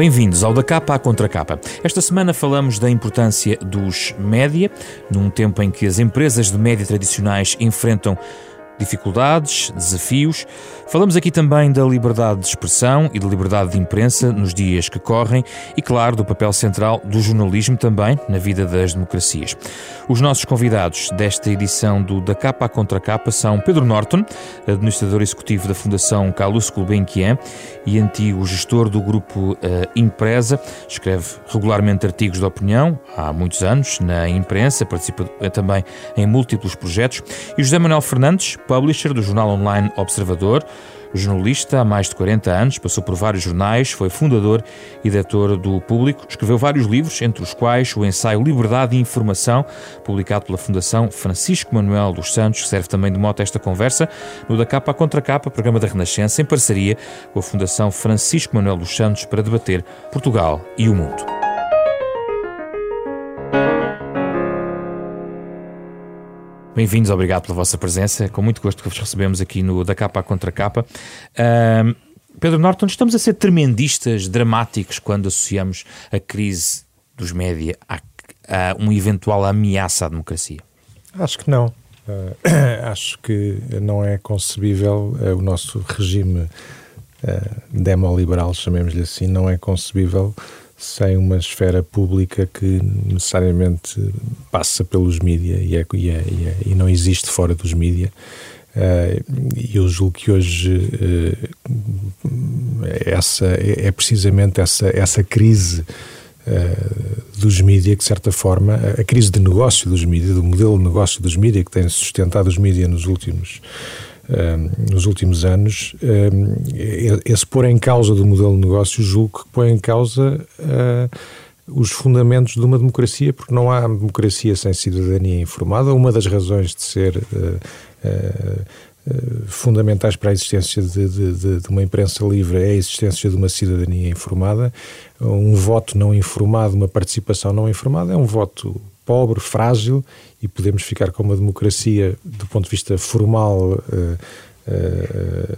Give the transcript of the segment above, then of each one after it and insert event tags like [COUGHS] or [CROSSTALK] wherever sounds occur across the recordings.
Bem-vindos ao Da Capa à Contra Capa. Esta semana falamos da importância dos média, num tempo em que as empresas de média tradicionais enfrentam dificuldades, desafios. Falamos aqui também da liberdade de expressão e da liberdade de imprensa nos dias que correm e, claro, do papel central do jornalismo também na vida das democracias. Os nossos convidados desta edição do Da Capa à Contra Capa são Pedro Norton, administrador executivo da Fundação Carlos Gulbenkian e antigo gestor do grupo uh, Impresa. Escreve regularmente artigos de opinião há muitos anos na imprensa, participa também em múltiplos projetos. E José Manuel Fernandes, publisher do jornal online Observador. Jornalista há mais de 40 anos, passou por vários jornais, foi fundador e diretor do Público, escreveu vários livros, entre os quais o ensaio Liberdade e Informação, publicado pela Fundação Francisco Manuel dos Santos, que serve também de moto a esta conversa, no Da Capa à Contra Capa, programa da Renascença, em parceria com a Fundação Francisco Manuel dos Santos, para debater Portugal e o mundo. Bem-vindos, obrigado pela vossa presença. Com muito gosto que vos recebemos aqui no Da Capa à Contra Capa. Uh, Pedro Norton, estamos a ser tremendistas, dramáticos, quando associamos a crise dos média a, a uma eventual ameaça à democracia? Acho que não. Uh, [COUGHS] acho que não é concebível uh, o nosso regime uh, demoliberal, chamemos-lhe assim, não é concebível sem uma esfera pública que necessariamente passa pelos mídias e, é, e, é, e, é, não existe fora dos mídias. Uh, e eu julgo que hoje uh, essa, é, é, precisamente essa, essa crise uh, dos mídias que, de certa forma, a, crise de negócio dos mídias, do modelo de negócio dos mídias que tem sustentado os mídias nos últimos nos últimos anos, esse pôr em causa do modelo de negócio, julgo que põe em causa ah, os fundamentos de uma democracia, porque não há democracia sem cidadania informada. Uma das razões de ser ah, ah, fundamentais para a existência de, de, de, uma imprensa livre é a existência de uma cidadania informada. Um voto não informado, uma participação não informada, é um voto pobre, frágil e podemos ficar com uma democracia do ponto de vista formal uh, uh,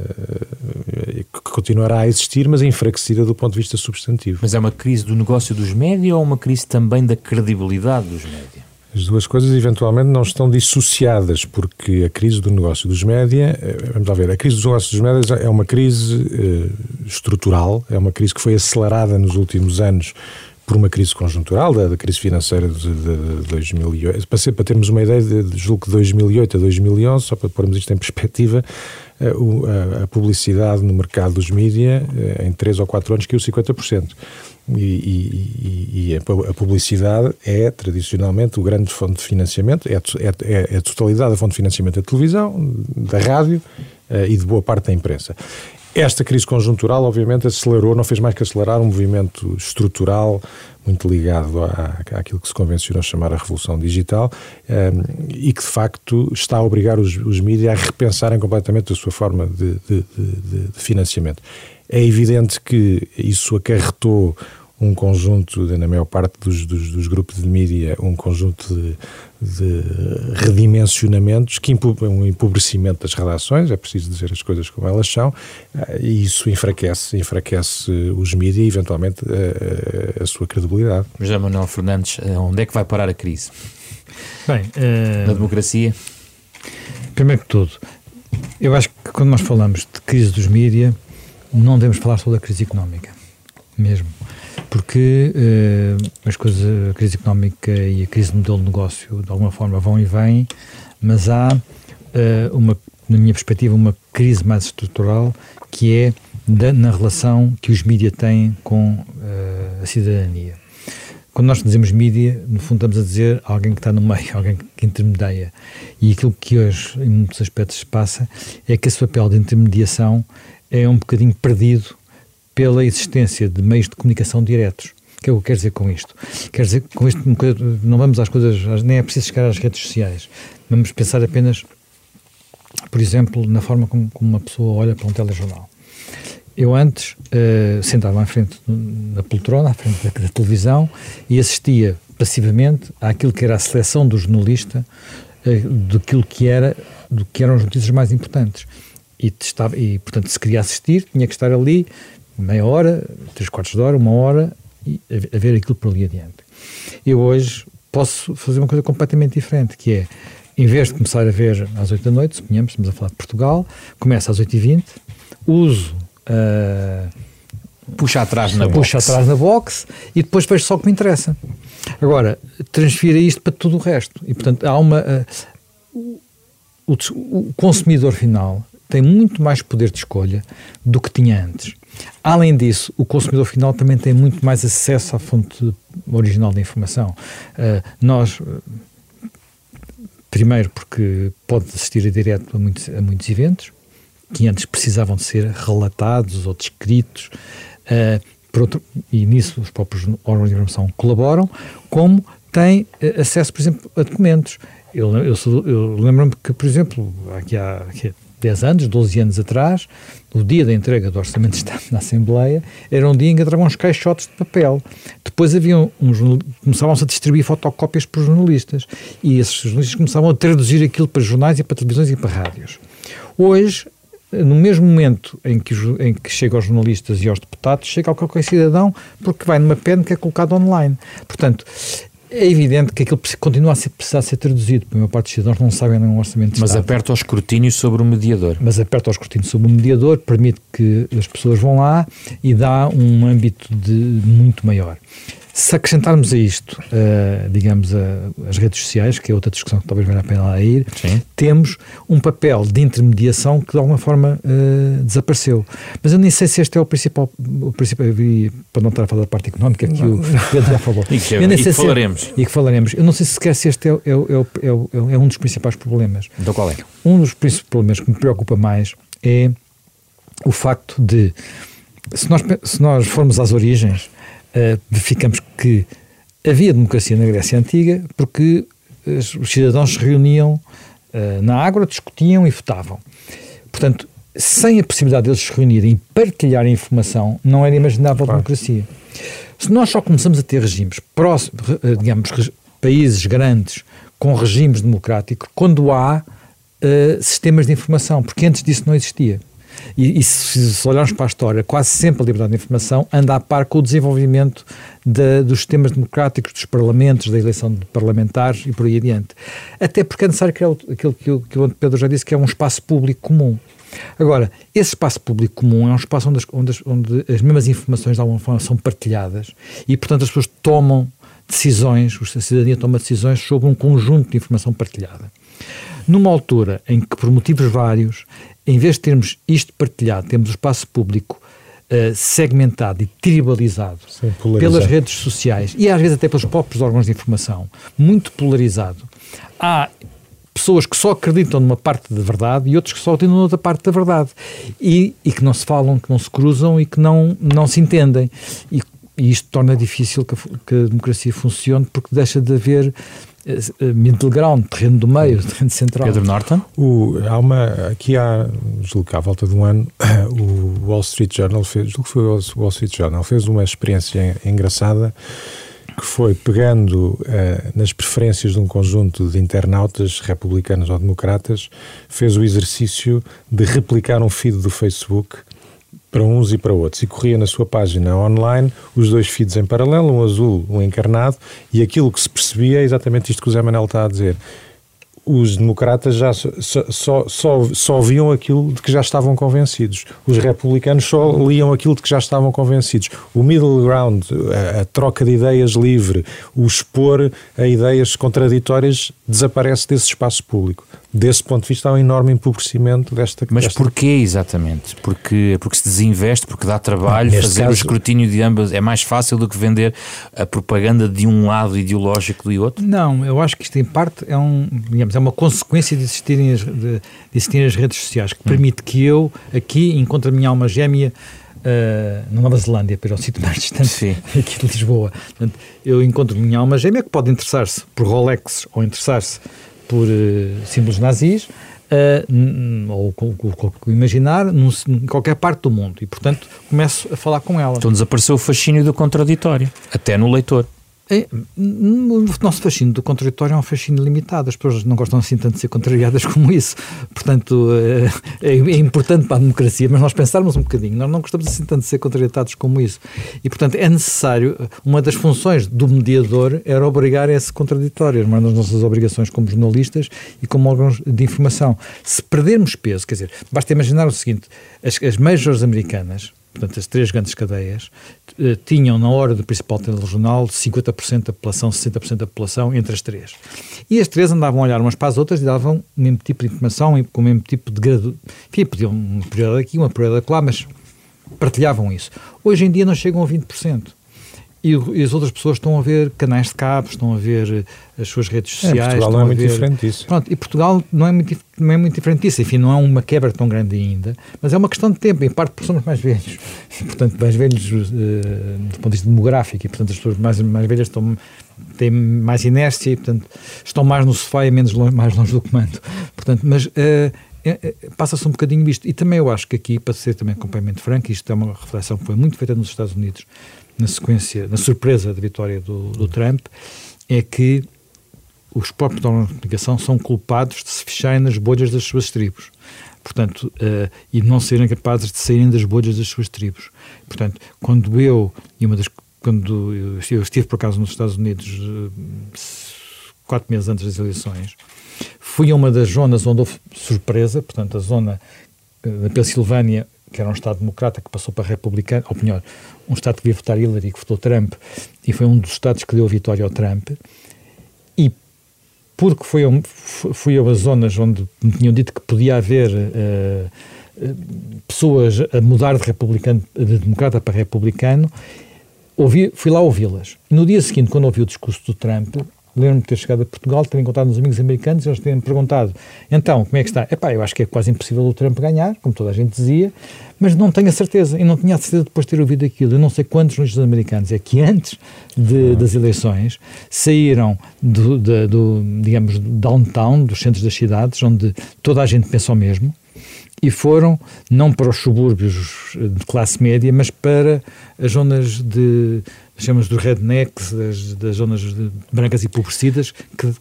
que continuará a existir, mas enfraquecida do ponto de vista substantivo. Mas é uma crise do negócio dos média ou uma crise também da credibilidade dos média? As duas coisas eventualmente não estão dissociadas, porque a crise do negócio dos média, vamos lá ver, a crise dos negócios dos médias é uma crise uh, estrutural, é uma crise que foi acelerada nos últimos anos por uma crise conjuntural, da, da crise financeira de, de, de 2008. Para, para termos uma ideia, de, julgo que 2008 a 2011, só para pormos isto em perspectiva, a, eh, a, a publicidade no mercado dos mídia eh, em 3 ou 4 anos caiu 50%. E, e, e, a publicidade é tradicionalmente o grande fonte de financiamento, é, é, é a totalidade da fonte de financiamento da televisão, da rádio uh, e de boa parte da imprensa. Esta crise conjuntural, obviamente, acelerou, não fez mais que acelerar um movimento estrutural muito ligado à, àquilo que se convencionou chamar a revolução digital um, ehm, e que, de facto, está a obrigar os, os mídias a repensarem completamente a sua forma de, de, de, de financiamento. É evidente que isso acarretou um conjunto, na maior parte dos, dos, dos grupos de mídia, um conjunto de, de redimensionamentos, que um empobrecimento das redações, é preciso dizer as coisas como elas são, eh, e isso enfraquece, enfraquece os mídias e, eventualmente, a, eh, a sua credibilidade. José Manuel Fernandes, eh, onde é que vai parar a crise? Bem, uh, na democracia? Primeiro que tudo, eu acho que quando nós falamos de crise dos mídias, não devemos falar só da crise económica, mesmo porque uh, as coisas, a crise económica e a crise do modelo de negócio de alguma forma vão e vêm, mas há uh, uma, na minha perspectiva, uma crise mais estrutural que é da, na relação que os mídias têm com uh, a cidadania. Quando nós dizemos mídia, no fundo estamos a dizer alguém que está no meio, [LAUGHS] alguém que intermedia. E aquilo que hoje, em muitos aspectos, se passa é que esse papel de intermediação é um bocadinho perdido pela existência de meios de comunicação diretos. O que é que eu quero dizer com isto? Quer dizer com isto, não vamos às coisas, nem é preciso chegar às redes sociais. Vamos pensar apenas, por exemplo, na forma como, como uma pessoa olha para um telejornal. Eu antes uh, sentava à frente na poltrona, à frente da, da, televisão, e assistia passivamente àquilo que era a seleção do jornalista uh, daquilo que era do que eram as notícias mais importantes. E, estava, e, portanto, se queria assistir, tinha que estar ali meia hora, três quartos de hora, uma hora, e a, ver aquilo por ali adiante. Eu hoje posso fazer uma coisa completamente diferente, que é, em vez de começar a ver às 8 da noite, suponhamos, estamos a falar de Portugal, começa às 8h20, uso... Uh, puxa atrás na puxa box. atrás na box e depois vejo só o que me interessa. Agora, transfira isto para tudo o resto. E, portanto, há uma... Uh, o, o consumidor final tem muito mais poder de escolha do que tinha antes. Além disso, o consumidor final também tem muito mais acesso à fonte original da informação. Uh, nós, primeiro, porque pode assistir a direto a muitos, a muitos eventos que antes precisavam de ser relatados ou descritos. Uh, outro, e nisso os próprios órgãos de informação colaboram, como tem uh, acesso, por exemplo, a documentos. Eu, eu, eu lembro-me que, por exemplo, aqui há, aqui 10 anos, 12 anos atrás, o dia da entrega do Orçamento de Estado na Assembleia, era um dia em que entravam uns caixotes de papel. Depois haviam uns, começavam-se a distribuir fotocópias para os jornalistas e esses jornalistas começavam a traduzir aquilo para jornais e para televisões e para rádios. Hoje, no mesmo momento em que, em que chega aos jornalistas e aos deputados, chega ao qualquer cidadão porque vai numa pen que é colocado online. Portanto, é evidente que aquilo continua a ser, precisar ser traduzido, porque a maior parte dos cidadãos não sabem nenhum orçamento de Mas Estado. aperta o escrutínio sobre o mediador. Mas aperta o escrutínio sobre o mediador, permite que as pessoas vão lá e dá um âmbito de muito maior. Se acrescentarmos a isto, uh, digamos, uh, as redes sociais, que é outra discussão que talvez valha a pena lá ir, Sim. temos um papel de intermediação que de alguma forma uh, desapareceu. Mas eu nem sei se este é o principal, o principal para não estar a falar da parte económica, que não. o Pedro já falou. [LAUGHS] e que, eu nem e sei que falaremos. Se, e que falaremos. Eu não sei se sequer se este é, é, é, é, um dos principais problemas. Então qual é? Um dos principais problemas que me preocupa mais é o facto de, se nós, se nós formos às origens, uh, verificamos que havia democracia na Grécia Antiga porque os cidadãos se reuniam uh, na Ágora, discutiam e votavam. Portanto, sem a possibilidade deles se reunirem e partilharem informação, não era imaginável claro. democracia. Se nós só começamos a ter regimes próximos, eh, digamos, países grandes com regimes democráticos, quando há uh, sistemas de informação, porque antes disso não existia. E, e se, se, olharmos para a história, quase sempre a liberdade de informação anda a par com o desenvolvimento de, dos sistemas democráticos, dos parlamentos, da eleição de parlamentares e por aí adiante. Até porque é necessário criar aquilo que, que o Pedro já disse, que é um espaço público comum. Agora, esse espaço público comum é um espaço onde as, onde onde as mesmas informações de alguma forma são partilhadas e, portanto, as pessoas tomam decisões, a cidadania toma decisões sobre um conjunto de informação partilhada. Numa altura em que, por motivos vários, em vez de termos isto partilhado, temos o espaço público uh, segmentado e tribalizado pelas redes sociais e às vezes até pelos próprios órgãos de informação, muito polarizado, há pessoas que só acreditam numa parte da verdade e outros que só acreditam noutra parte da verdade. E, e, que não se falam, que não se cruzam e que não, não se entendem. E, e isto torna difícil que a, que a democracia funcione porque deixa de haver eh, eh, middle ground, terreno do meio, terreno central. Pedro Norton? O, há uma, aqui há, julgo que à volta de um ano, [COUGHS] o Wall Street Journal fez, julgo que foi o Wall Street Journal, fez uma experiência engraçada que foi pegando uh, nas preferências de um conjunto de internautas republicanos ou democratas, fez o exercício de replicar um feed do Facebook para uns e para outros. E corria na sua página online os dois feeds em paralelo, um azul, um encarnado, e aquilo que se percebia é exatamente isto que o Zé Manel está a dizer. Os democratas já só, só, só, só viam aquilo de que já estavam convencidos. Os republicanos só liam aquilo de que já estavam convencidos. O middle ground, a, a troca de ideias livre, o expor a ideias contraditórias, desaparece desse espaço público desse ponto de vista, há um enorme empobrecimento desta Mas desta... porquê exatamente? Porque, porque se desinveste, porque dá trabalho, ah, fazer caso... o escrutínio de ambas é mais fácil do que vender a propaganda de um lado ideológico do outro? Não, eu acho que isto em parte é, um, digamos, é uma consequência de existirem as, de, de existirem as redes sociais, que permite que eu aqui encontre a minha alma gêmea Uh, na Nova Zelândia, para o sítio mais distante Sim. [LAUGHS] aqui de Lisboa. Portanto, eu encontro minha alma gêmea que pode interessar-se por Rolex ou interessar-se por uh, símbolos nazis, uh, ou o imaginar, num, em qualquer parte do mundo. E, portanto, começo a falar com ela. Então desapareceu o fascínio do contraditório, até no leitor. É, o nosso fascínio do contraditório é um fascínio limitado. As pessoas não gostam assim tanto de ser contrariadas [LAUGHS] como isso. Portanto, é, é, é, importante para a democracia, mas nós pensarmos um bocadinho. Nós não gostamos assim tanto de ser contrariados como isso. E, portanto, é necessário. Uma das funções do mediador era obrigar a esse contraditório, uma das nossas obrigações como jornalistas e como órgãos de informação. Se perdermos peso, quer dizer, basta imaginar o seguinte: as, as majors americanas portanto, as três grandes cadeias, tinham na hora do principal telejornal 50% da população, 60% da população entre as três. E as três andavam a olhar umas para as outras e davam o mesmo tipo de informação, com o mesmo tipo de grado. Enfim, podiam uma prioridade aqui, uma prioridade lá, mas partilhavam isso. Hoje em dia não chegam a 20%. E, e, as outras pessoas estão a ver canais de cabo, estão a ver eh, as suas redes sociais. É, Portugal não é muito ver... diferente disso. Pronto, e Portugal não é, muito, não é muito diferente disso. Enfim, não é uma quebra tão grande ainda, mas é uma questão de tempo, em parte porque somos mais velhos. E, [LAUGHS] portanto, mais velhos uh, do ponto de vista demográfico, e portanto as pessoas mais, mais velhas estão, têm mais inércia e, portanto, estão mais no sofá e menos longe, mais longe do comando. [LAUGHS] Portanto, mas. Uh, passa-se um bocadinho isto. E também eu acho que aqui, para ser também completamente franco, isto é uma reflexão que foi muito feita nos Estados Unidos, na sequência, na surpresa da vitória do, do Trump, é que os próprios órgãos de comunicação são culpados de se fecharem nas bolhas das suas tribos. Portanto, uh, e não serem capazes de saírem das bolhas das suas tribos. Portanto, quando eu, e uma das, quando eu estive, por acaso nos Estados Unidos uh, quatro meses antes das eleições, fui a uma das zonas onde houve surpresa, portanto, a zona uh, da Pensilvânia, que era um Estado democrata que passou para republicano, ou melhor, um Estado que devia votar Hillary que votou Trump, e foi um dos Estados que deu a vitória ao Trump, e porque foi, fui a zonas onde me tinham dito que podia haver uh, pessoas a mudar de, republicano, de democrata para republicano, ouvi, fui lá ouvi-las. E no dia seguinte, quando ouvi o discurso do Trump, Lembro-me de ter chegado a Portugal, ter encontrado uns amigos americanos e eles terem perguntado: então, como é que está? Epá, eu acho que é quase impossível o Trump ganhar, como toda a gente dizia, mas não tenho a certeza. E não tinha a certeza depois de ter ouvido aquilo. Eu não sei quantos jornalistas americanos é que antes de, das eleições saíram do, de, do, digamos, downtown, dos centros das cidades, onde toda a gente pensa o mesmo, e foram não para os subúrbios de classe média, mas para as zonas de chamamos dos rednecks, das, das zonas brancas e empobrecidas, que,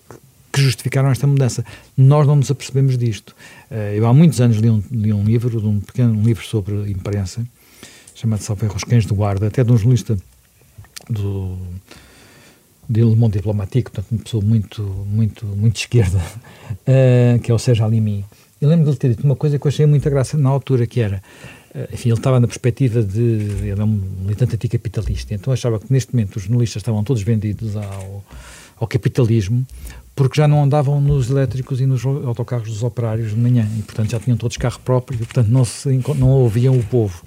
que justificaram esta mudança. Nós não nos apercebemos disto. Eh, eu há muitos anos li um, li um livro, um pequeno um livro sobre imprensa, chamado Salve Os Cães de Guarda, até de um jornalista do de Le Monde Diplomatique, portanto, uma pessoa muito, muito, muito esquerda, uh, [LAUGHS] que é o Sérgio Alimi. Eu lembro de ele ter dito uma coisa que eu achei muita graça na altura, que era eh, enfim, ele estava na perspectiva de. Ele é um militante anticapitalista, então achava que neste momento os jornalistas estavam todos vendidos ao, ao capitalismo porque já não andavam nos elétricos e nos autocarros dos operários de manhã e, portanto, já tinham todos carro próprio e, portanto, não, se, não ouviam o povo.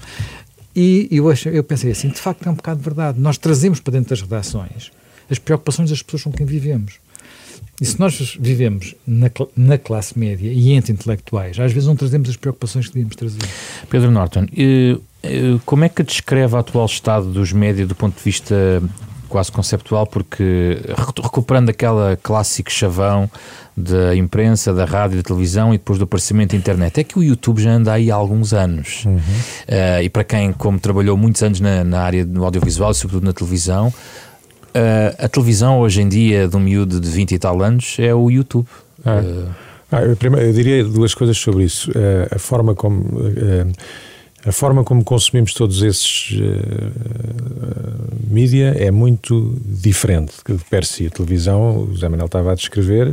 E eu, acho, eu pensei assim: de facto, é um bocado de verdade. Nós trazemos para dentro das redações as preocupações das pessoas com quem vivemos. E se nós vivemos na, na, classe média e entre intelectuais, às vezes não trazemos as preocupações que devíamos trazer. Pedro Norton, como é que descreve o atual estado dos médias do ponto de vista quase conceptual? Porque recuperando aquela clássico chavão da imprensa, da rádio, da televisão e depois do aparecimento da internet. É que o YouTube já anda aí há alguns anos. Uhum. Uh, e para quem, como trabalhou muitos anos na, na área do audiovisual e sobretudo na televisão, A televisão hoje em dia de um miúdo de 20 e tal anos é o YouTube. Ah. Uh... Ah, eu, primeiro, eu diria duas coisas sobre isso. Uh, a forma como a forma como consumimos todos esses mídia é muito diferente de per si. A televisão, o José Manuel estava a descrever,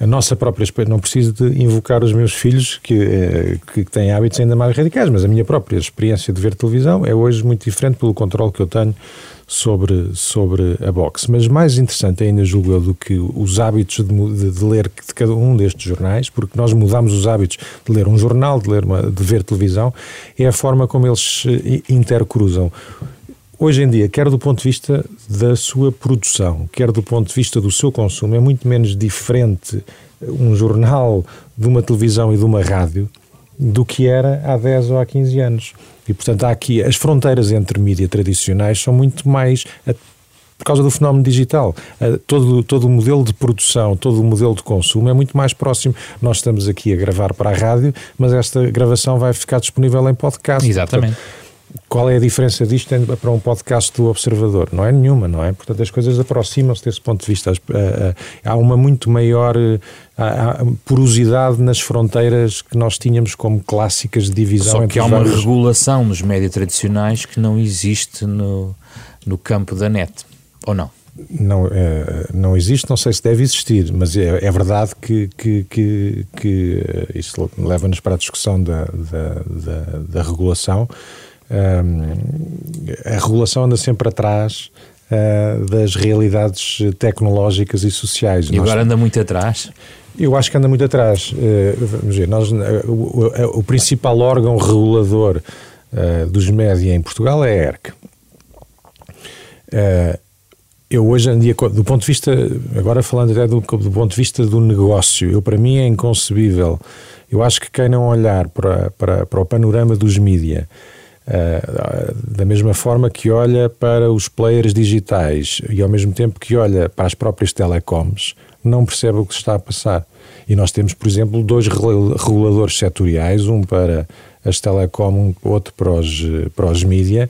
a nossa própria não preciso de invocar os meus filhos que, que têm hábitos ainda mais radicais, mas a minha própria experiência de ver televisão é hoje muito diferente pelo controle que eu tenho sobre, sobre a boxe. Mas mais interessante ainda, julgo eu, do que os hábitos de, de, de, ler de cada um destes jornais, porque nós mudamos os hábitos de ler um jornal, de, ler uma, de ver televisão, é a forma como eles intercruzam. Hoje em dia, quer do ponto de vista da sua produção, quer do ponto de vista do seu consumo, é muito menos diferente um jornal de uma televisão e de uma rádio do que era há 10 ou há 15 anos. E, portanto, há aqui as fronteiras entre mídias tradicionais são muito mais por causa do fenómeno digital. Todo, todo o modelo de produção, todo o modelo de consumo é muito mais próximo. Nós estamos aqui a gravar para a rádio, mas esta gravação vai ficar disponível em podcast. Exatamente. Portanto, qual é a diferença disto para um podcast do Observador? Não é nenhuma, não é? Portanto, as coisas aproximam-se desse ponto de vista. Há uma muito maior porosidade nas fronteiras que nós tínhamos como clássicas de divisão. Só que há uma vários... regulação nos médias tradicionais que não existe no, no campo da net, ou não? não, não existe, não sei se deve existir, mas é, é verdade que, que, que, que eh, isso leva-nos para a discussão da, da, da, da regulação. A regulação anda sempre atrás uh, das realidades tecnológicas e sociais. E nós, agora anda muito atrás? Eu acho que anda muito atrás. Uh, vamos ver, nós, o, o, o, principal órgão regulador dos média em Portugal é a ERC. Eu hoje em dia, do ponto de vista, agora falando até do, do ponto de vista do negócio, eu para mim é inconcebível. Eu acho que quem não olhar para, para, para o panorama dos mídia, da mesma forma que olha para os players digitais e ao mesmo tempo que olha para as próprias telecoms, não percebe o que se está a passar. E nós temos, por exemplo, dois reguladores setoriais, um para as telecom, outro para os, para os mídia,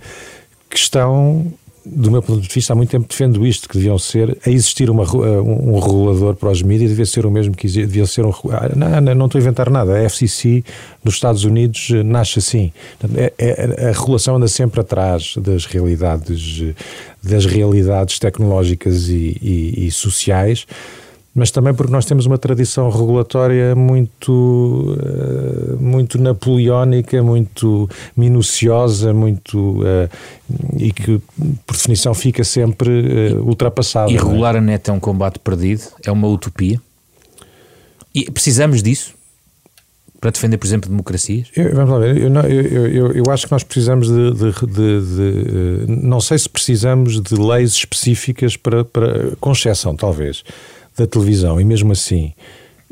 que estão do meu ponto de vista, há muito tempo defendo isto, que deviam ser, a existir uma, eh, um, regulador para os mídias, devia ser o mesmo que devia ser um. Ah, não, não, não estou a inventar nada. A FCC nos Estados Unidos eh, nasce assim. É, é, a regulação anda sempre atrás das realidades, das realidades tecnológicas e, e, e sociais mas também porque nós temos uma tradição regulatória muito, eh, muito napoleónica, muito minuciosa, muito uh, e que, por definição, fica sempre uh, ultrapassada. E regular é? a net é um combate perdido? É uma utopia? E precisamos disso? Para defender, por exemplo, democracias? Eu, vamos lá ver, eu, eu, eu, eu, acho que nós precisamos de, de, de, de, Não sei se precisamos de leis específicas para, para com exceção, talvez da televisão, e mesmo assim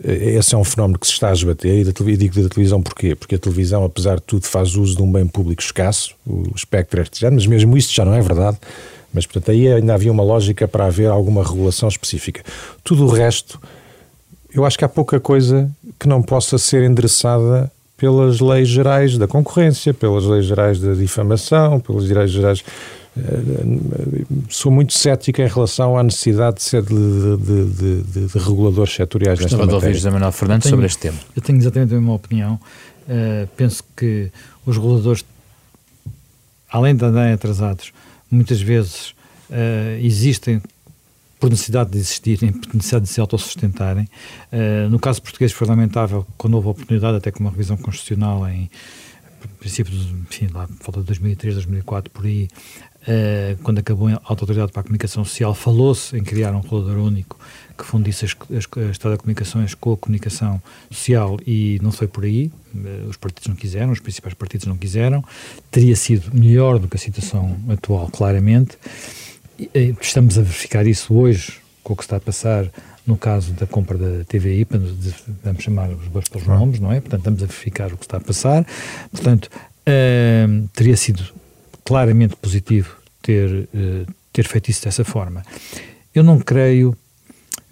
eh, esse é um fenómeno que se está a esbater, e digo da televisão porquê? Porque a televisão, apesar de tudo, faz uso de um bem público escasso, o espectro artesiano, mas mesmo isso já não é verdade, mas portanto aí ainda havia uma lógica para haver alguma regulação específica. Tudo o resto, eu acho que há pouca coisa que não possa ser endereçada pelas leis gerais da concorrência, pelas leis gerais da difamação, pelas leis gerais sou muito cético em relação à necessidade de ser de, de, de, de reguladores setoriais Gostava nesta de ouvir José Manuel Fernandes tenho, sobre este tema. Eu tenho exatamente a mesma opinião. Uh, penso que os reguladores, além de andarem atrasados, muitas vezes uh, existem por necessidade de existirem, por necessidade de se autossustentarem. Uh, no caso português foi lamentável quando houve a oportunidade, até com uma revisão constitucional em princípio, enfim, lá, falta de 2003, 2004, por aí, uh, quando acabou a Autoridade para a Comunicação Social, falou-se em criar um regulador único que fundisse as, as, as telecomunicações com a comunicação social e não foi por aí, uh, os partidos não quiseram, os principais partidos não quiseram, teria sido melhor do que a situação atual, claramente. E, estamos a verificar isso hoje, com o que está a passar no caso da compra da TVI, para vamos chamar os bois pelos nomes, não é? Portanto, estamos a verificar o que está a passar. Portanto, uh, teria sido claramente positivo ter, uh, ter feito isso dessa forma. Eu não creio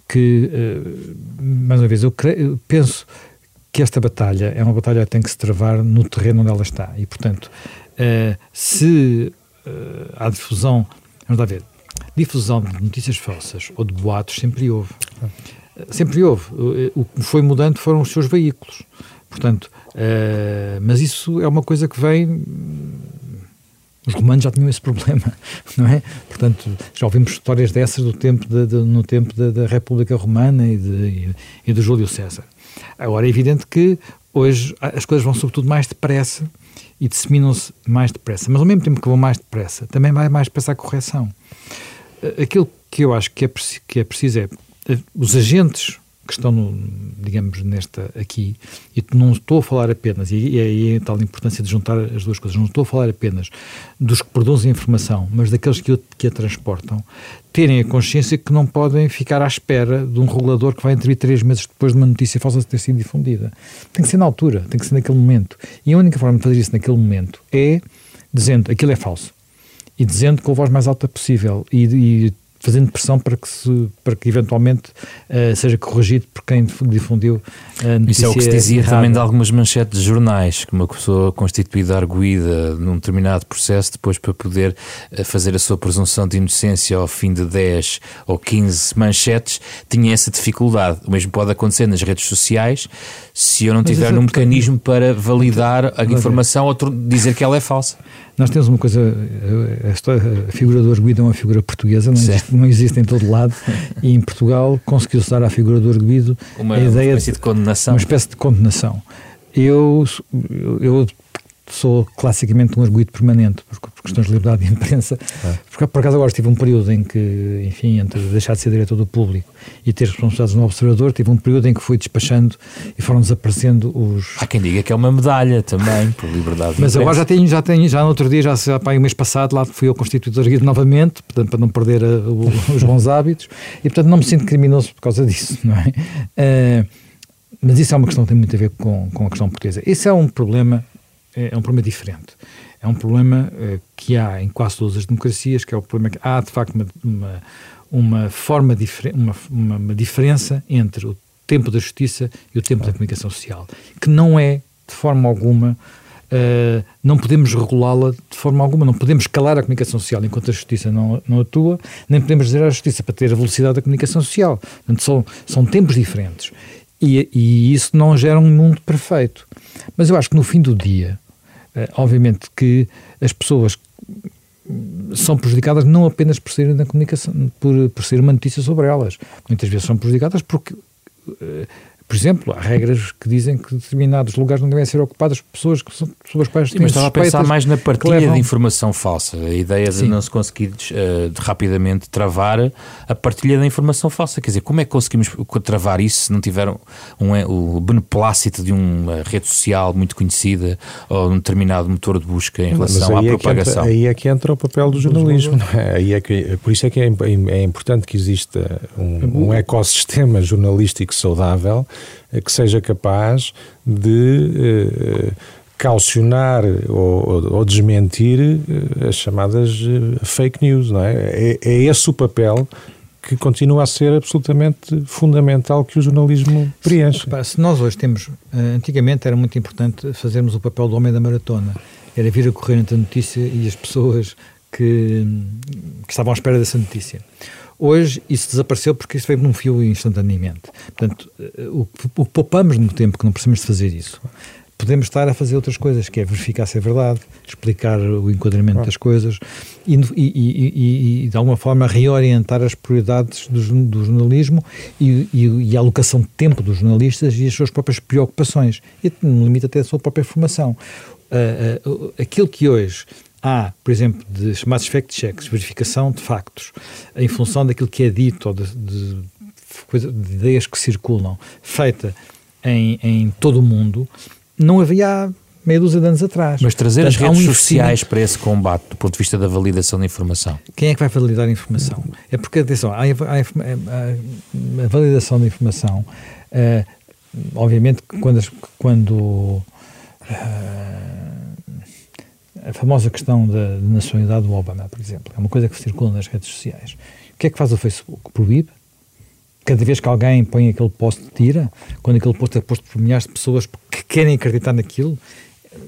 que, uh, mais uma vez, eu, creio, eu penso que esta batalha é uma batalha que tem que se travar no terreno onde ela está. E, portanto, uh, se há difusão, vamos lá ver, difusão de notícias falsas ou de boatos sempre houve. Sempre houve. O que foi mudando foram os seus veículos. Portanto, uh, mas isso é uma coisa que vem. Os romanos já tinham esse problema, [LAUGHS] não é? Portanto, já ouvimos histórias dessas do tempo de, de, no tempo da, República Romana e, de, e, e do Júlio César. Agora, é evidente que hoje as coisas vão sobretudo mais depressa e disseminam-se mais depressa. Mas ao mesmo tempo que vão mais depressa, também vai mais depressa a correção. Aquilo que eu acho que é, que é preciso é eh, os agentes que estão, no, digamos, nesta aqui, e não estou a falar apenas, e é, é tal importância de juntar as duas coisas, não estou a falar apenas dos que produzem informação, mas daqueles que, que a transportam, terem a consciência que não podem ficar à espera de um regulador que vai intervir três meses depois de uma notícia falsa ter sido difundida. Tem que ser na altura, tem que ser naquele momento. E a única forma de fazer isso naquele momento é dizendo aquilo é falso. E dizendo com a voz mais alta possível e, e fazendo pressão para que, se, para que eventualmente uh, seja corrigido por quem difundiu a notícia Isso é o que se dizia errada. também de algumas manchetes de jornais, que uma pessoa constituída arguída num determinado processo, depois para poder uh, fazer a sua presunção de inocência ao fim de 10 ou 15 manchetes, tinha essa dificuldade. O mesmo pode acontecer nas redes sociais, se eu não tiver um mecanismo para validar a informação ou dizer que ela é falsa. Nós temos uma coisa, a, história, a figura do arguido é uma figura portuguesa, não existe, não existe, em todo lado, e em Portugal conseguiu-se dar à figura do arguido uma, a ideia uma espécie de condenação. Uma espécie de condenação. Eu, eu sou classicamente um arguído permanente, por, por, questões de liberdade de imprensa. É. Porque, por acaso, agora tive um período em que, enfim, entre deixar de ser diretor do público e ter responsabilidades no Observador, tive um período em que fui despachando e foram desaparecendo os. Há quem diga que é uma medalha também, por liberdade de Mas imprensa. agora já tenho, já tenho, já no outro dia, já, já pá, o mês passado, lá fui eu constituído arguído novamente, portanto, para não perder a, o, [LAUGHS] os bons hábitos, e portanto não me sinto criminoso por causa disso, [LAUGHS] não é? Uh, mas isso é uma questão que tem muito a ver com, com a questão portuguesa. Esse é um problema é, é um problema diferente. É um problema uh, que há em quase todas as democracias, que é o problema que há, de facto, uma, uma, uma forma, uma, uma, uma, diferença entre o tempo da justiça e o tempo da comunicação social, que não é, de forma alguma, Uh, não podemos regulá-la de forma alguma, não podemos calar a comunicação social enquanto a justiça não, não atua, nem podemos dizer à justiça para ter a velocidade da comunicação social. Portanto, são, são tempos diferentes. E, e isso não gera um mundo perfeito. Mas eu acho que no fim do dia, obviamente que as pessoas são prejudicadas não apenas por serem na comunicação, por, por ser uma notícia sobre elas. Muitas vezes são prejudicadas porque uh, por exemplo, há regras que dizem que determinados lugares não devem ser ocupados por pessoas que são, sobre as quais têm Mas estava a pensar mais na partilha levam... de informação falsa. A ideia de Sim. não se conseguir uh, de rapidamente travar a partilha da informação falsa. Quer dizer, como é que conseguimos travar isso se não tiver um, um, o beneplácito de uma rede social muito conhecida ou um determinado motor de busca em relação à é propagação? Entra, aí é que entra o papel do jornalismo. É? Aí é que, por isso é que é, é importante que exista um, um ecossistema jornalístico saudável que seja capaz de eh, calcionar ou, ou, desmentir eh, as chamadas eh, fake news, não é? é? É esse o papel que continua a ser absolutamente fundamental que o jornalismo preenche. Se, se nós hoje temos, antigamente era muito importante fazermos o papel do homem da maratona, era vir a correr entre a notícia e as pessoas que, que estavam à espera dessa notícia. Hoje isso desapareceu porque isso veio num fio instantaneamente. Portanto, eh, o, o que poupamos no tempo que não precisamos de fazer isso, podemos estar a fazer outras coisas, que é verificar se é verdade, explicar o enquadramento das coisas e, e, e, e, de alguma forma reorientar as prioridades do, do jornalismo e, a alocação de tempo dos jornalistas e as suas próprias preocupações e no limite até a sua própria formação. Uh, uh, aquilo que hoje há, por exemplo, de chamados fact-checks, verificação de factos, em função daquilo que é dito ou de, de, de ideias que circulam, feita em, em todo o mundo, não havia meia dúzia de anos atrás. Mas trazer Portanto, as redes um sociais para esse combate, do ponto de vista da validação da informação. Quem é que vai validar a informação? É porque, atenção, a, a, a, a validação da informação, uh, obviamente, quando, quando uh, a famosa questão da nacionalidade do Obama, por exemplo, é uma coisa que circula nas redes sociais. O que é que faz o Facebook? Proíbe? Cada vez que alguém põe aquele post, tira? Quando aquele post é posto por milhares de pessoas que querem acreditar naquilo,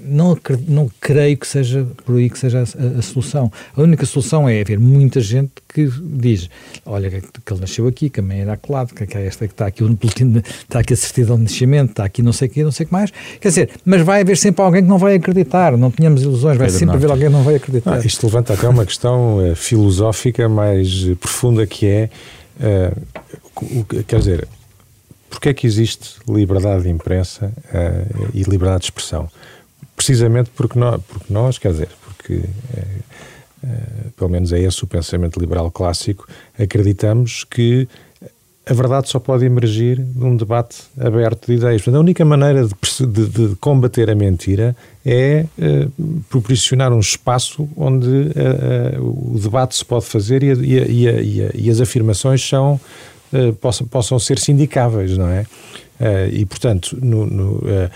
não, não creio que seja por aí que seja a, a, solução. A única solução é haver muita gente que diz: olha, que, que ele nasceu aqui, que a mãe era acolado, que, que é esta que está aqui o boletim, está aqui a certidão de nascimento, está aqui não sei o que, não sei o que mais. Quer dizer, mas vai haver sempre alguém que não vai acreditar, não tínhamos ilusões, vai Pedro sempre haver alguém que não vai acreditar. Ah, isto levanta até uma questão uh, filosófica mais uh, profunda que é, uh, quer dizer, porque é que existe liberdade de imprensa e liberdade de expressão? Precisamente porque nós, porque nós quer dizer, porque é, é, pelo menos é esse o pensamento liberal clássico, acreditamos que a verdade só pode emergir num debate aberto de ideias. Portanto, a única maneira de, de, de combater a mentira é uh, proporcionar um espaço onde o debate se pode fazer e, a, e, a, e, a, e as afirmações são, possam, possam ser sindicáveis, não é? Uh, e, portanto, no, no, uh,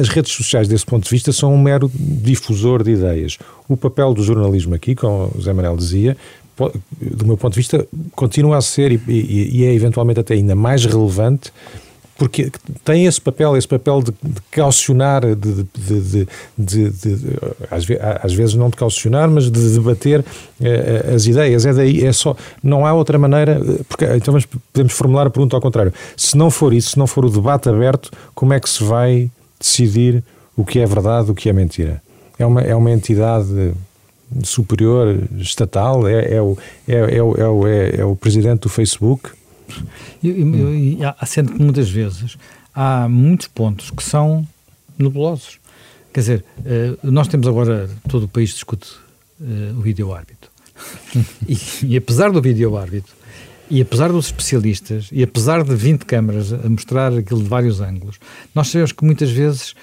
as redes sociais, desse ponto de vista, são um mero difusor de ideias. O papel do jornalismo aqui, como o Zé Manuel dizia, do meu ponto de vista, continua a ser e, e, e é eventualmente até ainda mais relevante porque tem esse papel, esse papel de, de caucionar, de, de, de, às, vezes, não de caucionar, mas de debater uh, as ideias. É daí, é só, não há outra maneira, porque então podemos formular a pergunta ao contrário. Se não for isso, se não for o debate aberto, como é que se vai decidir o que é verdade, o que é mentira? É uma, é uma entidade superior estatal, é, é, o, é, é, o, é, é o presidente do Facebook, e, sendo que muitas vezes há muitos pontos que são nebulosos. Quer dizer, uh, nós temos agora, todo o país discute uh, o vídeo-árbitro. [LAUGHS] e, e, apesar do vídeo-árbitro, e apesar dos especialistas, e apesar de 20 câmaras a mostrar aquilo de vários ângulos, nós sabemos que muitas vezes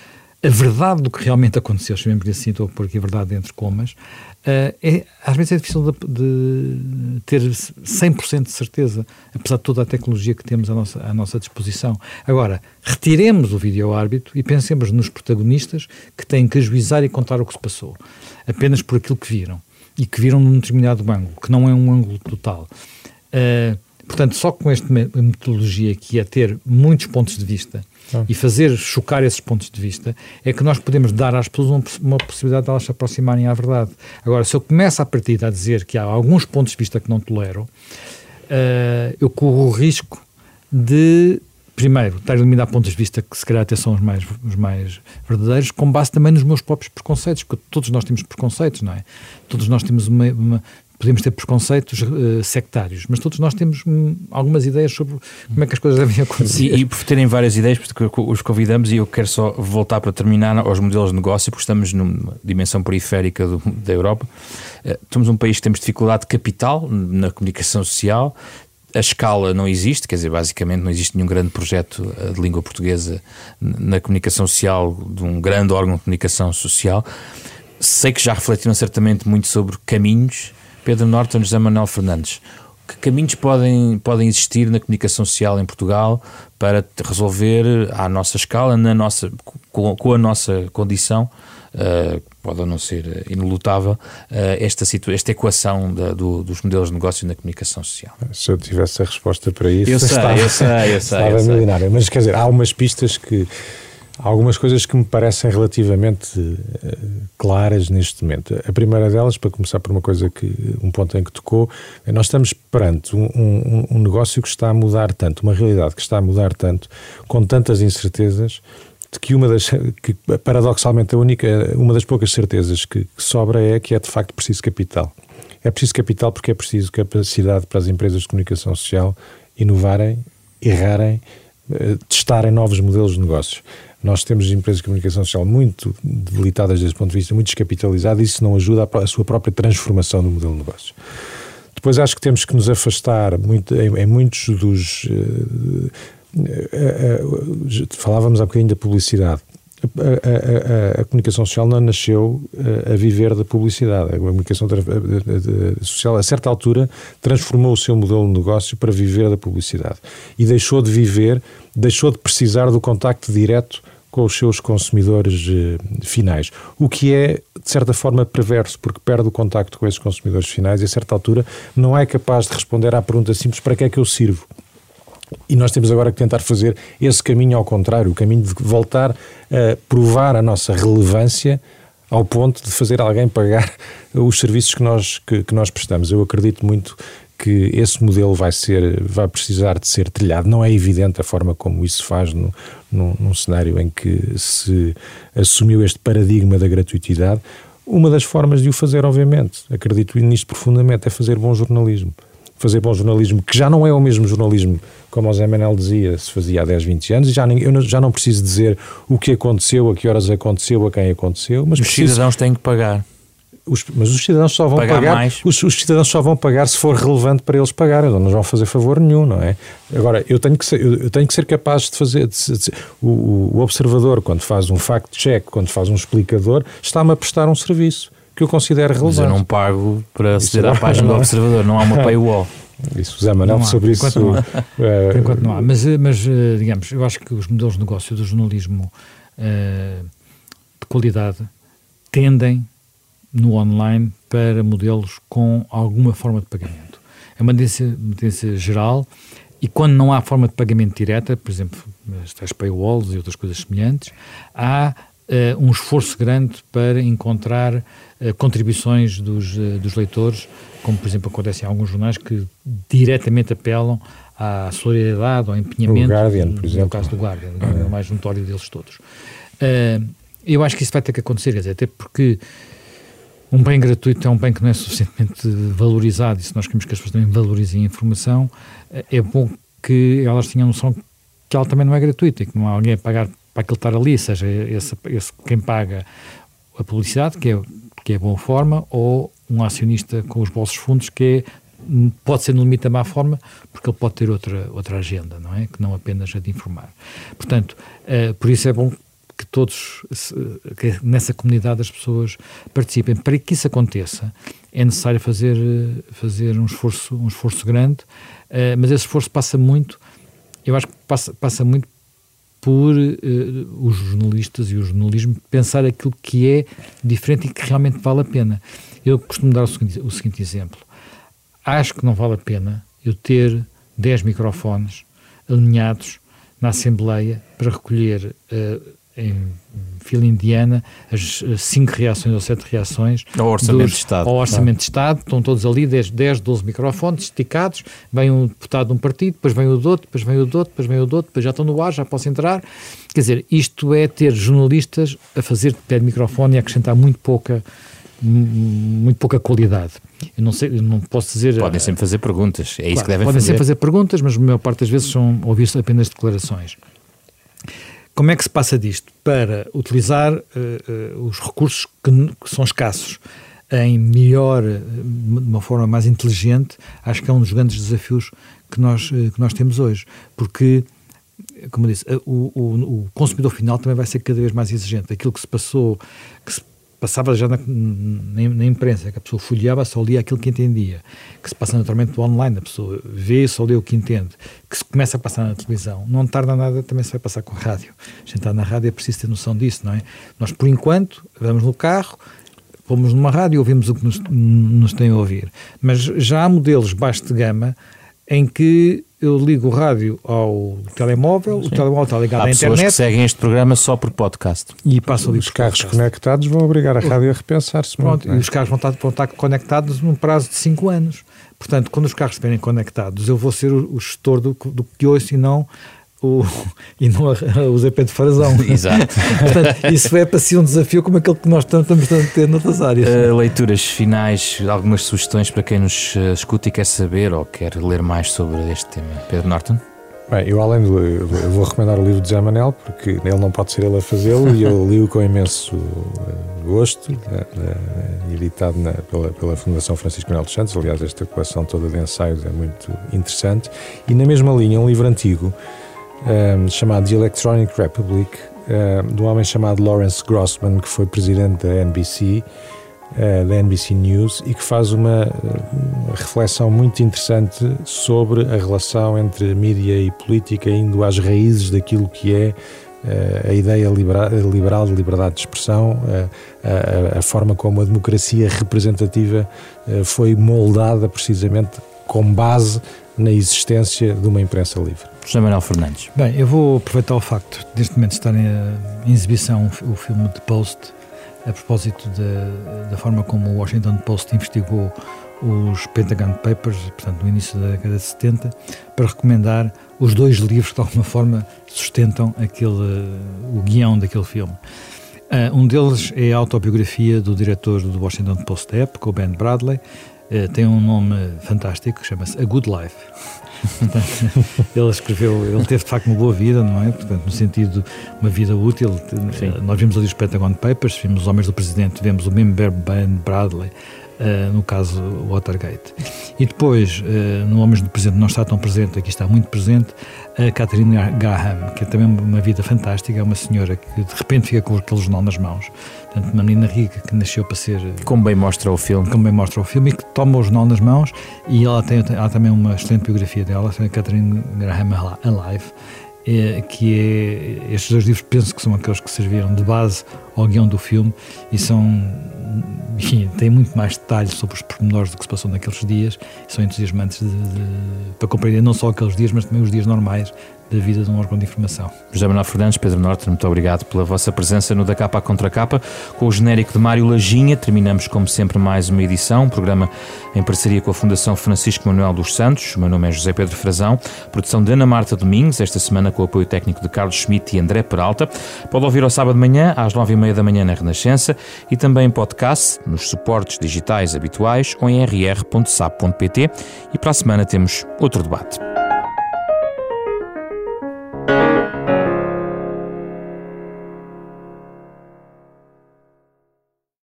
a verdade do que realmente aconteceu, chamemos assim, estou a pôr aqui a verdade entre comas, uh, é, às vezes é difícil de, de ter 100% de certeza, apesar de toda a tecnologia que temos à nossa, à nossa disposição. Agora, retiremos o vídeo-árbitro e pensemos nos protagonistas que têm que ajuizar e contar o que se passou, apenas por aquilo que viram, e que viram num determinado ângulo, que não é um ângulo total. Uh, portanto, só com esta metodologia que é ter muitos pontos de vista, ah. e fazer chocar esses pontos de vista, é que nós podemos dar às pessoas uma, uma possibilidade de elas se aproximarem à verdade. Agora, se eu começo a partir a dizer que há alguns pontos de vista que não tolero, uh, eu corro o risco de primeiro, estar a eliminar pontos de vista que se calhar até são os mais, os mais verdadeiros, com base também nos meus próprios preconceitos, porque todos nós temos preconceitos, não é? Todos nós temos uma, uma, podemos ter preconceitos uh, sectários, mas todos nós temos hum, algumas ideias sobre como é que as coisas devem acontecer. E, e, por terem várias ideias, porque os convidamos, e eu quero só voltar para terminar aos modelos de negócio, porque estamos numa dimensão periférica do, da Europa. Uh, somos um país que temos dificuldade de capital na comunicação social, a escala não existe, quer dizer, basicamente não existe nenhum grande projeto eh, de língua portuguesa na comunicação social, de um grande órgão de comunicação social. Sei que já refletiram certamente muito sobre caminhos Pedro Norton, José Manuel Fernandes. Que caminhos podem, podem existir na comunicação social em Portugal para resolver à nossa escala, na nossa, com, com a nossa condição, uh, pode ou não ser inelutável, uh, esta, esta equação da, do, dos modelos de negócio na comunicação social? Se eu tivesse a resposta para isso, eu sei, estava, eu sei, eu sei, eu sei. milionário. Mas quer dizer, há umas pistas que Há algumas coisas que me parecem relativamente uh, claras neste momento. A primeira delas, para começar por uma coisa que, um ponto em que tocou, é nós estamos perante um, um, um negócio que está a mudar tanto, uma realidade que está a mudar tanto, com tantas incertezas, de que uma das, que paradoxalmente a única, uma das poucas certezas que, que sobra é que é de facto preciso capital. É preciso capital porque é preciso capacidade para as empresas de comunicação social inovarem, errarem, eh, testarem novos modelos de negócios. Nós temos empresas de comunicação social muito debilitadas desse ponto de vista, muito descapitalizadas, e isso não ajuda a, sua própria transformação do modelo de negócio. Depois acho que temos que nos afastar muito, em, em muitos dos. Uh, uh, uh, falávamos há bocadinho da publicidade. A, a, a, a, comunicação social não nasceu a viver da publicidade. A comunicação social, a certa altura, transformou o seu modelo de negócio para viver da publicidade e deixou de viver, deixou de precisar do contacto direto com os seus consumidores eh, finais. O que é, de certa forma, perverso, porque perde o contacto com esses consumidores finais e, a certa altura, não é capaz de responder à pergunta simples: para que é que eu sirvo? E nós temos agora que tentar fazer esse caminho ao contrário, o caminho de voltar a provar a nossa relevância ao ponto de fazer alguém pagar [LAUGHS] os serviços que nós, que, que nós prestamos. Eu acredito muito que esse modelo vai ser, vai precisar de ser trilhado. Não é evidente a forma como isso se faz no, no, num cenário em que se assumiu este paradigma da gratuitidade. Uma das formas de o fazer, obviamente, acredito nisto profundamente, é fazer bom jornalismo. Fazer bom jornalismo, que já não é o mesmo jornalismo, como o Zé Manel dizia, se fazia há 10, 20 anos, e já, eu já não preciso dizer o que aconteceu, a que horas aconteceu, a quem aconteceu, mas os preciso... cidadãos têm que pagar. Os, mas os cidadãos só vão pagar, pagar os, os, cidadãos só vão pagar se for relevante para eles pagarem, não nos vão fazer favor nenhum, não é? Agora, eu tenho que ser, eu, tenho que ser capaz de fazer. De, de, o, o, observador, quando faz um fact-check, quando faz um explicador, está-me a prestar um serviço que eu considero relevante. Mas eu não pago para aceder à página do observador, não há uma [LAUGHS] paywall. Isso, José Manuel, sobre isso. Não há. Uh, enquanto não há. Mas, mas, eh, digamos, eu acho que os modelos de negócio do jornalismo uh, de qualidade tendem no online para modelos com alguma forma de pagamento. É uma tendência, uma tendência geral e quando não há forma de pagamento direta, por exemplo, as paywalls e outras coisas semelhantes, há uh, um esforço grande para encontrar uh, contribuições dos, uh, dos leitores, como por exemplo acontece em alguns jornais que diretamente apelam à solidariedade, ao empenhamento. O Guardian, por exemplo. No caso do Guardian, o Guardian é o mais notório deles todos. eu acho que isso vai ter que acontecer, dizer, até porque um bem gratuito é um bem que não é suficientemente valorizado e se nós queremos que as pessoas também valorizem a informação, é bom que elas tenham noção que ela também não é gratuita e que não há alguém a pagar para aquilo estar ali, seja esse, esse quem paga a publicidade, que é, que é boa forma, ou um acionista com os bolsos fundos, que é, pode ser no limite a má forma, porque ele pode ter outra, outra agenda, não é? Que não apenas a de informar. Portanto, uh, por isso é bom que todos, que nessa comunidade as pessoas participem. Para que isso aconteça, é necessário fazer, fazer um, esforço, um esforço grande, uh, mas esse esforço passa muito, eu acho que passa, passa muito por uh, os jornalistas e o jornalismo pensar aquilo que é diferente e que realmente vale a pena. Eu costumo dar o seguinte, o seguinte exemplo. Acho que não vale a pena eu ter 10 microfones alinhados na Assembleia para recolher uh, em fila indiana as cinco reações ou sete reações ao Orçamento dos, de Estado. Ao Orçamento de Estado, estão todos ali 10, 10, 12 microfones esticados, vem um deputado de um partido, depois vem o do outro, depois vem o do outro, depois vem o do outro, depois já estão no ar, já posso entrar. Quer dizer, isto é ter jornalistas a fazer de pé de microfone e acrescentar muito pouca muito pouca qualidade. Eu não sei, eu não posso dizer. Podem sempre fazer perguntas, é isso claro, que devem podem fazer. Podem sempre fazer perguntas, mas a maior parte das vezes são ouvir apenas declarações. Como é que se passa disto? Para utilizar uh, os recursos que, que, são escassos em melhor, de uma forma mais inteligente, acho que é um dos grandes desafios que nós, que nós temos hoje. Porque, como eu disse, o, o, o, consumidor final também vai ser cada vez mais exigente. Aquilo que se passou, que se passava já na, na, na, imprensa, que a pessoa folheava, só lia aquilo que entendia, que se passa naturalmente online, a pessoa vê, só lê o que entende, que se começa a passar na televisão, não tarda nada, também se vai passar com a rádio. A gente está na rádio é preciso ter noção disso, não é? Nós, por enquanto, vamos no carro, fomos numa rádio e ouvimos o que nos, nos tem a ouvir. Mas já há modelos baixo de gama em que eu ligo o rádio ao telemóvel, Sim. o telemóvel está ligado Há à internet. Há pessoas que seguem este programa só por podcast. E passam ali Os carros podcast. conectados vão obrigar a rádio a repensar-se. Pronto, muito, e os carros vão estar, vão estar conectados num prazo de 5 anos. Portanto, quando os carros estiverem conectados, eu vou ser o, o gestor do, do que ouço e não o, e não o ZP de Farazão. Exato. Portanto, isso é para si um desafio como aquele que nós estamos a ter noutras áreas. Uh, leituras finais, algumas sugestões para quem nos uh, escuta e quer saber ou quer ler mais sobre este tema. Pedro Norton? Bem, eu além do. Eu vou recomendar o livro de Zé Manel, porque ele não pode ser ele a fazê-lo e eu li-o com imenso eh, gosto, editado na, pela, pela Fundação Francisco Manuel dos Santos. Aliás, esta coleção toda de ensaios é muito interessante. E na mesma linha, um livro antigo um, chamado The Electronic Republic, um, de um homem chamado Lawrence Grossman, que foi presidente da NBC, uh, da NBC News, e que faz uma, uma reflexão muito interessante sobre a relação entre mídia e política, indo às raízes daquilo que é Uh, a ideia liberal de liberdade de expressão, uh, a, a, forma como a democracia representativa uh, foi moldada precisamente com base na existência de uma imprensa livre. José Manuel Fernandes. Bem, eu vou aproveitar o facto de neste momento estar em, em exibição o filme de Post, a propósito de, da forma como o Washington Post investigou os Pentagon Papers, portanto, no início da década de 70, para recomendar os dois livros que de alguma forma sustentam aquele, o guião daquele filme. Uh, um deles é a autobiografia do diretor do Washington Post da época, o Ben Bradley, uh, tem um nome fantástico, chama-se A Good Life. [LAUGHS] ele escreveu, ele teve de facto uma boa vida, não é? Portanto, no sentido de uma vida útil. Sim. Nós vimos ali os Pentagon Papers, vimos os Homens do Presidente, vemos o Member Ben Bradley, Uh, no caso Watergate. E depois, uh, no Homens do Presente não está tão presente, aqui está muito presente, a Catherine Graham, que é também uma vida fantástica, é uma senhora que de repente fica com aquele jornal nas mãos. Portanto, uma menina rica que nasceu para ser. Como bem mostra o filme. Como bem mostra o filme e que toma o jornal nas mãos. E ela tem há também uma excelente biografia dela, a Catherine Graham Alive, é, que é. Estes dois livros penso que são aqueles que serviram de base ao guião do filme e são enfim, têm muito mais detalhes sobre os pormenores do que se passou naqueles dias são entusiasmantes de, de, para compreender não só aqueles dias, mas também os dias normais da vida de um órgão de informação. José Manuel Fernandes, Pedro Norte, muito obrigado pela vossa presença no Da Capa à Contra Capa. Com o genérico de Mário Lajinha, terminamos como sempre mais uma edição, um programa em parceria com a Fundação Francisco Manuel dos Santos. O meu nome é José Pedro Frazão, produção de Ana Marta Domingos, esta semana com o apoio técnico de Carlos Schmidt e André Peralta. Pode ouvir ao sábado de manhã, às nove e meia da manhã na Renascença e também em podcast, nos suportes digitais habituais ou em rr.sap.pt. E para a semana temos outro debate.